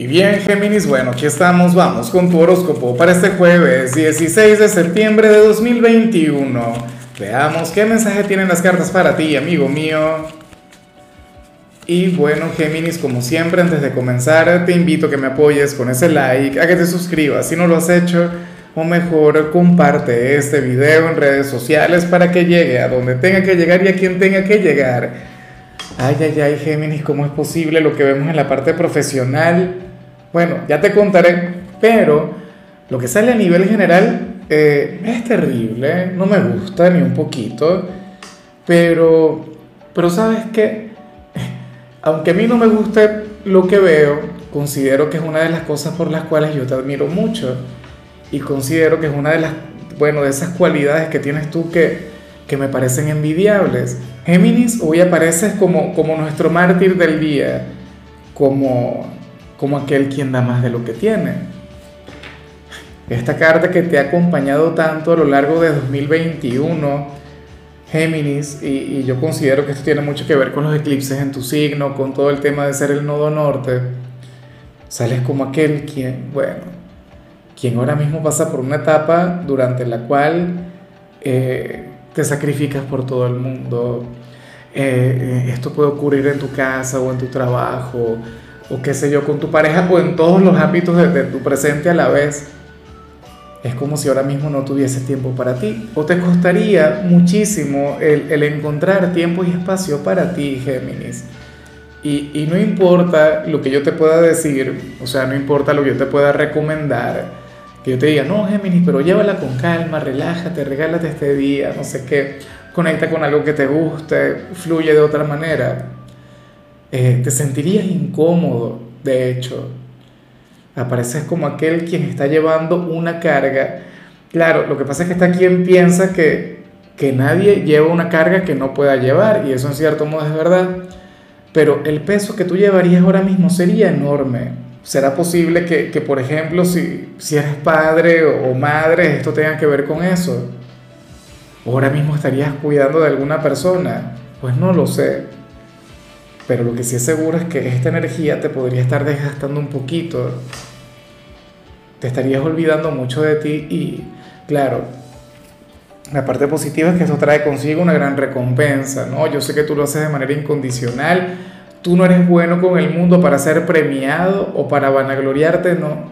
Y bien, Géminis, bueno, aquí estamos, vamos con tu horóscopo para este jueves 16 de septiembre de 2021. Veamos qué mensaje tienen las cartas para ti, amigo mío. Y bueno, Géminis, como siempre, antes de comenzar, te invito a que me apoyes con ese like, a que te suscribas si no lo has hecho, o mejor, comparte este video en redes sociales para que llegue a donde tenga que llegar y a quien tenga que llegar. Ay, ay, ay, Géminis, ¿cómo es posible lo que vemos en la parte profesional? Bueno, ya te contaré, pero lo que sale a nivel general eh, es terrible, no me gusta ni un poquito, pero, pero sabes que, aunque a mí no me guste lo que veo, considero que es una de las cosas por las cuales yo te admiro mucho y considero que es una de las, bueno, de esas cualidades que tienes tú que, que me parecen envidiables. Géminis hoy apareces como, como nuestro mártir del día, como como aquel quien da más de lo que tiene. Esta carta que te ha acompañado tanto a lo largo de 2021, Géminis, y, yo considero que esto tiene mucho que ver con los eclipses en tu signo, con todo el tema de ser el nodo norte, sales como aquel quien, bueno, quien ahora mismo pasa por una etapa durante la cual eh, te sacrificas por todo el mundo. Eh, eh, esto puede ocurrir en tu casa o en tu trabajo o qué sé yo, con tu pareja o en todos los ámbitos de, tu presente a la vez, es como si ahora mismo no tuvieses tiempo para ti. O te costaría muchísimo el, encontrar tiempo y espacio para ti, Géminis. Y, y, no importa lo que yo te pueda decir, o sea, no importa lo que yo te pueda recomendar, que yo te diga, no, Géminis, pero llévala con calma, relájate, regálate este día, no sé qué, conecta con algo que te guste, fluye de otra manera. Eh, te sentirías incómodo, de hecho. Apareces como aquel quien está llevando una carga. Claro, lo que pasa es que está quien piensa que, que nadie lleva una carga que no pueda llevar, y eso en cierto modo es verdad. Pero el peso que tú llevarías ahora mismo sería enorme. ¿Será posible que, que por ejemplo, si, si eres padre o, madre, esto tenga que ver con eso? ¿O ahora mismo estarías cuidando de alguna persona? Pues no lo sé. Pero lo que sí es seguro es que esta energía te podría estar desgastando un poquito. Te estarías olvidando mucho de ti y, claro, la parte positiva es que eso trae consigo una gran recompensa, ¿no? Yo sé que tú lo haces de manera incondicional, tú no eres bueno con el mundo para ser premiado o para vanagloriarte, no.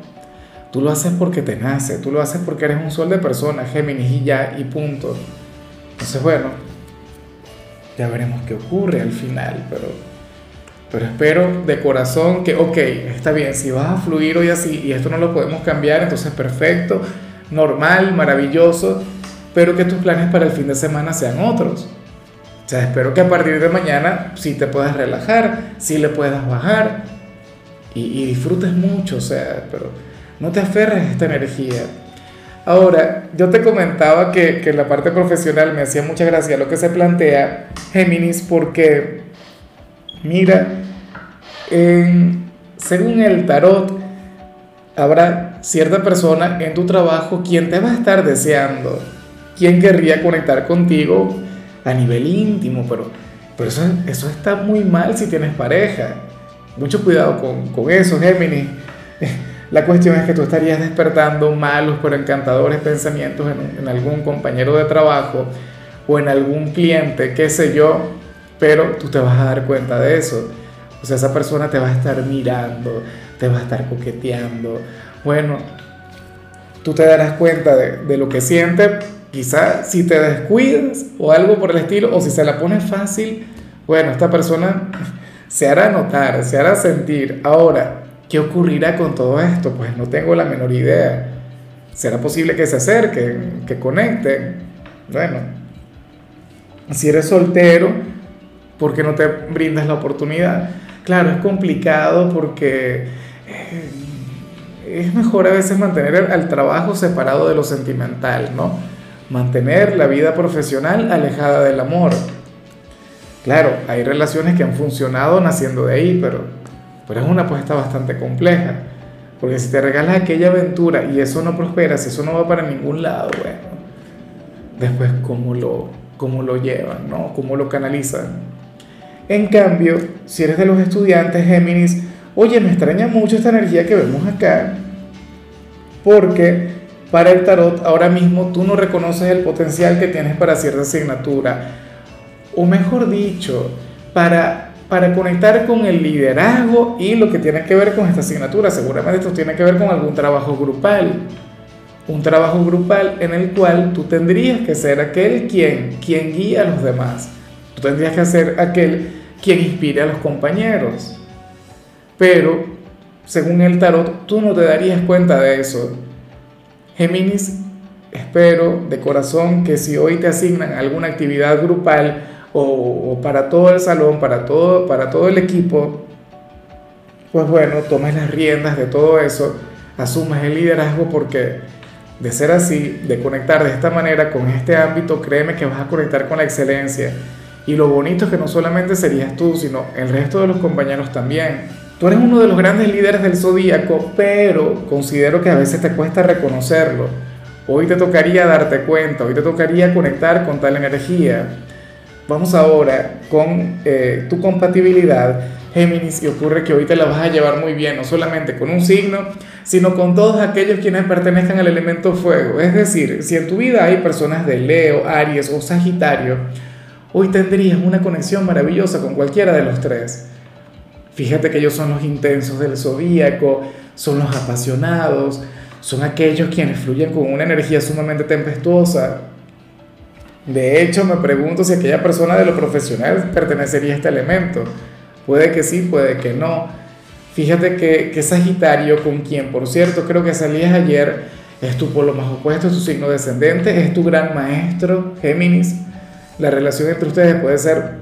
Tú lo haces porque te nace, tú lo haces porque eres un sol de persona, Géminis y ya, y punto. Entonces, bueno, ya veremos qué ocurre al final, pero pero espero de corazón que, ok, está bien, si vas a fluir hoy así y esto no lo podemos cambiar, entonces perfecto, normal, maravilloso, pero que tus planes para el fin de semana sean otros. O sea, espero que a partir de mañana sí te puedas relajar, sí le puedas bajar y, disfrutes mucho, o sea, pero no te aferres a esta energía. Ahora, yo te comentaba que, que la parte profesional me hacía mucha gracia lo que se plantea Géminis porque Mira, según el tarot, habrá cierta persona en tu trabajo quien te va a estar deseando, quien querría conectar contigo a nivel íntimo, pero, pero eso, eso está muy mal si tienes pareja. Mucho cuidado con, eso, Géminis. La cuestión es que tú estarías despertando malos pero encantadores pensamientos en, en algún compañero de trabajo o en algún cliente, qué sé yo, pero tú te vas a dar cuenta de eso. O sea, esa persona te va a estar mirando, te va a estar coqueteando. Bueno, tú te darás cuenta de, lo que siente, quizás si te descuidas o algo por el estilo, o si se la pone fácil, bueno, esta persona se hará notar, se hará sentir. Ahora, ¿qué ocurrirá con todo esto? Pues no tengo la menor idea. ¿Será posible que se acerquen, que conecten? Bueno, si eres soltero, ¿Por qué no te brindas la oportunidad? Claro, es complicado porque eh, es mejor a veces mantener el trabajo separado de lo sentimental, ¿no? Mantener la vida profesional alejada del amor. Claro, hay relaciones que han funcionado naciendo de ahí, pero, pero es una apuesta bastante compleja. Porque si te regalas aquella aventura y eso no prospera, si eso no va para ningún lado, bueno, después cómo lo, cómo lo llevan, ¿no? ¿Cómo lo canalizan? En cambio, si eres de los estudiantes Géminis, oye, me extraña mucho esta energía que vemos acá, porque para el tarot ahora mismo tú no reconoces el potencial que tienes para cierta asignatura, o mejor dicho, para, para conectar con el liderazgo y lo que tiene que ver con esta asignatura. Seguramente esto tiene que ver con algún trabajo grupal, un trabajo grupal en el cual tú tendrías que ser aquel quien, quien guía a los demás. Tú tendrías que ser aquel quien inspire a los compañeros. Pero, según el tarot, tú no te darías cuenta de eso. Géminis, espero de corazón que si hoy te asignan alguna actividad grupal o, para todo el salón, para todo, para todo el equipo, pues bueno, tomes las riendas de todo eso, asumas el liderazgo porque de ser así, de conectar de esta manera con este ámbito, créeme que vas a conectar con la excelencia. Y lo bonito es que no solamente serías tú, sino el resto de los compañeros también. Tú eres uno de los grandes líderes del zodíaco, pero considero que a veces te cuesta reconocerlo. Hoy te tocaría darte cuenta, hoy te tocaría conectar con tal energía. Vamos ahora con eh, tu compatibilidad, Géminis, y ocurre que hoy te la vas a llevar muy bien, no solamente con un signo, sino con todos aquellos quienes pertenezcan al elemento fuego. Es decir, si en tu vida hay personas de Leo, Aries o Sagitario, hoy tendrías una conexión maravillosa con cualquiera de los tres. Fíjate que ellos son los intensos del zodíaco, son los apasionados, son aquellos quienes fluyen con una energía sumamente tempestuosa. De hecho, me pregunto si aquella persona de lo profesional pertenecería a este elemento. Puede que sí, puede que no. Fíjate que, que Sagitario, con quien, por cierto, creo que salías ayer, es tu polo más opuesto, es tu signo descendente, es tu gran maestro, Géminis. La relación entre ustedes puede ser,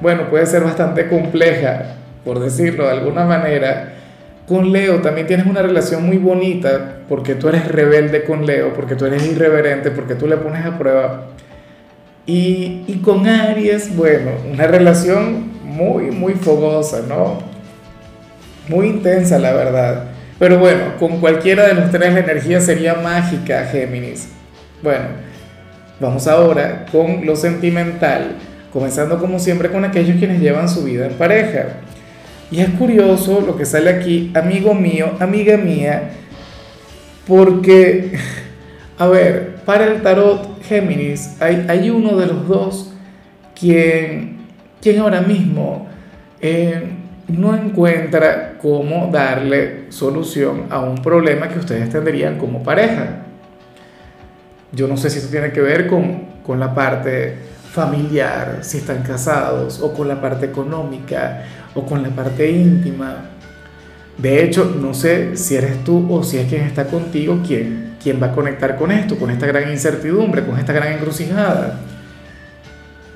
bueno, puede ser bastante compleja por decirlo de alguna manera, con Leo también tienes una relación muy bonita porque tú eres rebelde con Leo, porque tú eres irreverente, porque tú le pones a prueba. Y, y con Aries, bueno, una relación muy, muy fogosa, ¿no? Muy intensa, la verdad. Pero bueno, con cualquiera de los tres la energía sería mágica, Géminis. Bueno, vamos ahora con lo sentimental, comenzando como siempre con aquellos quienes llevan su vida en pareja. Y es curioso lo que sale aquí, amigo mío, amiga mía, porque, a ver, para el tarot Géminis hay, hay uno de los dos quien, quien ahora mismo eh, no encuentra cómo darle solución a un problema que ustedes tendrían como pareja. Yo no sé si esto tiene que ver con, con la parte familiar, si están casados, o con la parte económica, o con la parte íntima. De hecho, no sé si eres tú o si es quien está contigo quien, quien va a conectar con esto, con esta gran incertidumbre, con esta gran encrucijada.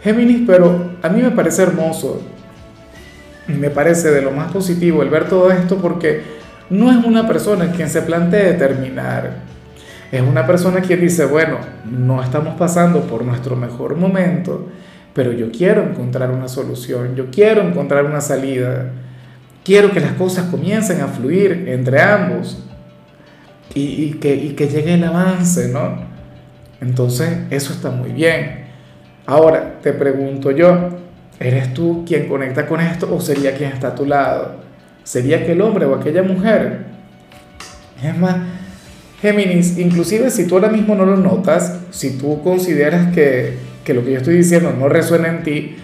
Géminis, pero a mí me parece hermoso, me parece de lo más positivo el ver todo esto porque no es una persona quien se plantee terminar, es una persona quien dice, bueno, no estamos pasando por nuestro mejor momento, pero yo quiero encontrar una solución, yo quiero encontrar una salida, quiero que las cosas comiencen a fluir entre ambos y, que, que llegue el avance, ¿no? Entonces, eso está muy bien. Ahora, te pregunto yo, ¿eres tú quien conecta con esto o sería quien está a tu lado? ¿Sería aquel hombre o aquella mujer? Es más, Géminis, inclusive si tú ahora mismo no lo notas, si tú consideras que, que lo que yo estoy diciendo no resuena en ti,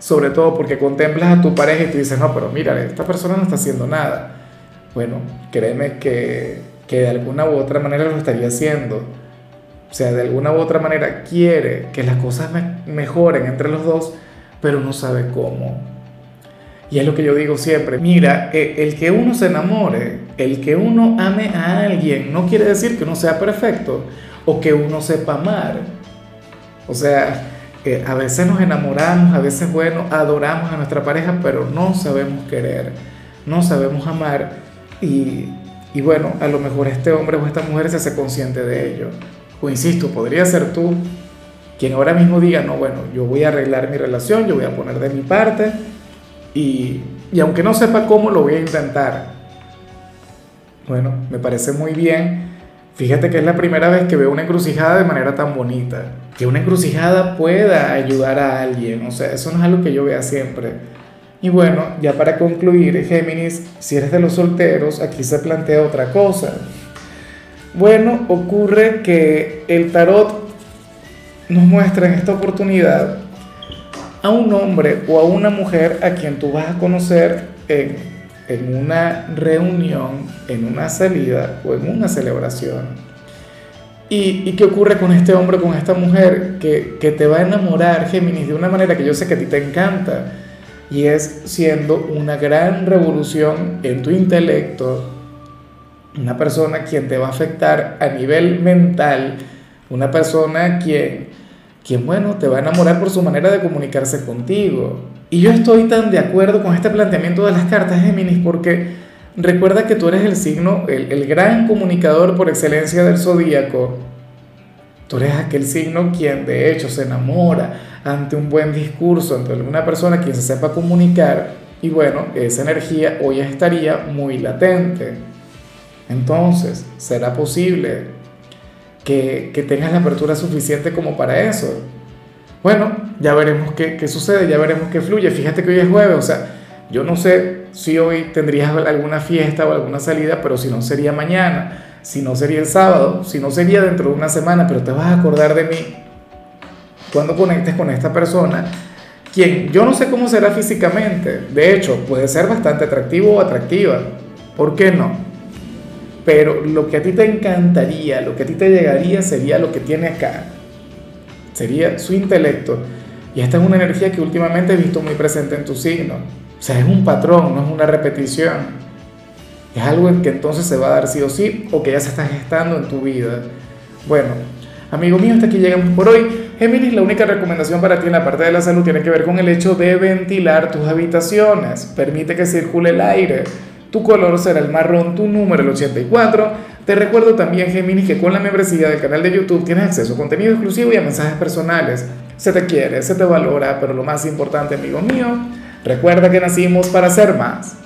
sobre todo porque contemplas a tu pareja y te dices, no, pero mira, esta persona no está haciendo nada. Bueno, créeme que, que de alguna u otra manera lo estaría haciendo. O sea, de alguna u otra manera quiere que las cosas mejoren entre los dos, pero no sabe cómo. Y es lo que yo digo siempre, mira, e, el que uno se enamore, el que uno ame a alguien, no quiere decir que uno sea perfecto o que uno sepa amar. O sea, eh, a veces nos enamoramos, a veces, bueno, adoramos a nuestra pareja, pero no sabemos querer, no sabemos amar y, y bueno, a lo mejor este hombre o esta mujer se hace consciente de ello. O insisto, podría ser tú quien ahora mismo diga, no, bueno, yo voy a arreglar mi relación, yo voy a poner de mi parte y, aunque no sepa cómo, lo voy a intentar. Bueno, me parece muy bien. Fíjate que es la primera vez que veo una encrucijada de manera tan bonita que una encrucijada pueda ayudar a alguien. O sea, eso no es algo que yo vea siempre. Y bueno, ya para concluir, Géminis, si eres de los solteros, aquí se plantea otra cosa. Bueno, ocurre que el tarot nos muestra en esta oportunidad a un hombre o a una mujer a quien tú vas a conocer en, en una reunión, en una salida o en una celebración. ¿Y, ¿Y, qué ocurre con este hombre, con esta mujer que, que, te va a enamorar, Géminis, de una manera que yo sé que a ti te encanta? Y es siendo una gran revolución en tu intelecto, una persona quien te va a afectar a nivel mental, una persona quien, quien, bueno, te va a enamorar por su manera de comunicarse contigo. Y yo estoy tan de acuerdo con este planteamiento de las cartas, Géminis, porque Recuerda que tú eres el signo, el, el gran comunicador por excelencia del zodíaco. Tú eres aquel signo quien de hecho se enamora ante un buen discurso, ante una persona quien se sepa comunicar. Y bueno, esa energía hoy estaría muy latente. Entonces, ¿será posible que, que tengas la apertura suficiente como para eso? Bueno, ya veremos qué, qué sucede, ya veremos qué fluye. Fíjate que hoy es jueves, o sea, yo no sé si hoy tendrías alguna fiesta o alguna salida, pero si no sería mañana, si no sería el sábado, si no sería dentro de una semana, pero te vas a acordar de mí cuando conectes con esta persona, quien yo no sé cómo será físicamente, de hecho puede ser bastante atractivo o atractiva, ¿por qué no? Pero lo que a ti te encantaría, lo que a ti te llegaría sería lo que tiene acá, sería su intelecto. Y esta es una energía que últimamente he visto muy presente en tu signo o sea, es un patrón, no es una repetición. Es algo en que entonces se va a dar sí o sí o que ya se está gestando en tu vida. Bueno, amigo mío, hasta aquí llegamos por hoy. Géminis, la única recomendación para ti en la parte de la salud tiene que ver con el hecho de ventilar tus habitaciones. Permite que circule el aire. Tu color será el marrón, tu número el 84. Te recuerdo también, Géminis, que con la membresía del canal de YouTube tienes acceso a contenido exclusivo y a mensajes personales. Se te quiere, se te valora, pero lo más importante, amigo mío, Recuerda que nacimos para ser más.